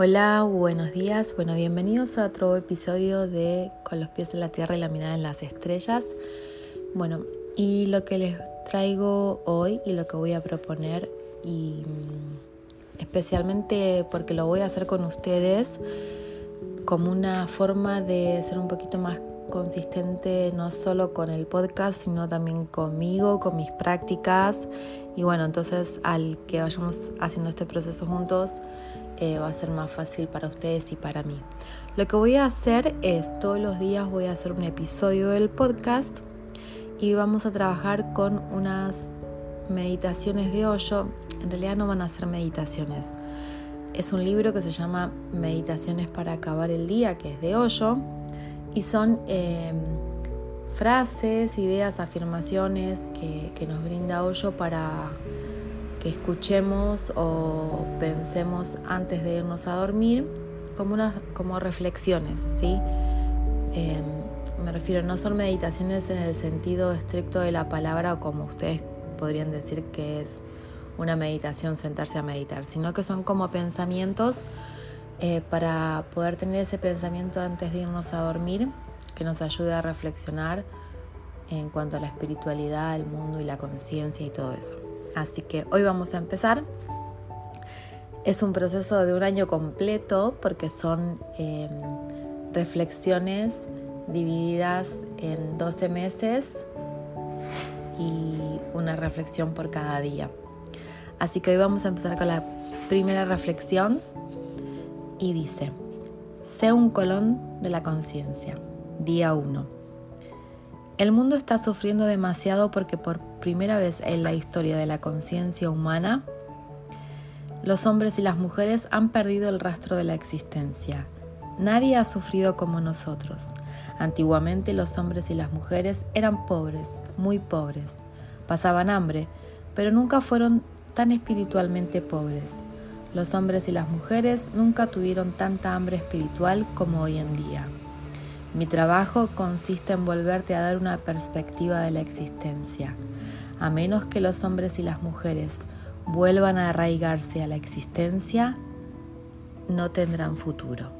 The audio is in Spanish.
Hola, buenos días. Bueno, bienvenidos a otro episodio de Con los pies en la tierra y la mirada en las estrellas. Bueno, y lo que les traigo hoy y lo que voy a proponer, y mm, especialmente porque lo voy a hacer con ustedes como una forma de ser un poquito más consistente no solo con el podcast, sino también conmigo, con mis prácticas. Y bueno, entonces al que vayamos haciendo este proceso juntos, eh, va a ser más fácil para ustedes y para mí. Lo que voy a hacer es todos los días voy a hacer un episodio del podcast y vamos a trabajar con unas meditaciones de hoyo. En realidad no van a ser meditaciones. Es un libro que se llama Meditaciones para acabar el día, que es de hoyo. Y son eh, frases, ideas, afirmaciones que, que nos brinda hoyo para que escuchemos o pensemos antes de irnos a dormir como, unas, como reflexiones, ¿sí? Em, me refiero, no son meditaciones en el sentido estricto de la palabra como ustedes podrían decir que es una meditación, sentarse a meditar, sino que son como pensamientos eh, para poder tener ese pensamiento antes de irnos a dormir, que nos ayude a reflexionar en cuanto a la espiritualidad, el mundo y la conciencia y todo eso. Así que hoy vamos a empezar. Es un proceso de un año completo porque son em, reflexiones divididas en 12 meses y una reflexión por cada día. Así que hoy vamos a empezar con la primera reflexión y dice, sé un colón de la conciencia, día 1. El mundo está sufriendo demasiado porque por primera vez en la historia de la conciencia humana, los hombres y las mujeres han perdido el rastro de la existencia. Nadie ha sufrido como nosotros. Antiguamente los hombres y las mujeres eran pobres, muy pobres. Pasaban hambre, pero nunca fueron tan espiritualmente pobres. Los hombres y las mujeres nunca tuvieron tanta hambre espiritual como hoy en día. Mi trabajo consiste en volverte a dar una perspectiva de la existencia. A menos que los hombres y las mujeres vuelvan a arraigarse a la existencia, no tendrán futuro.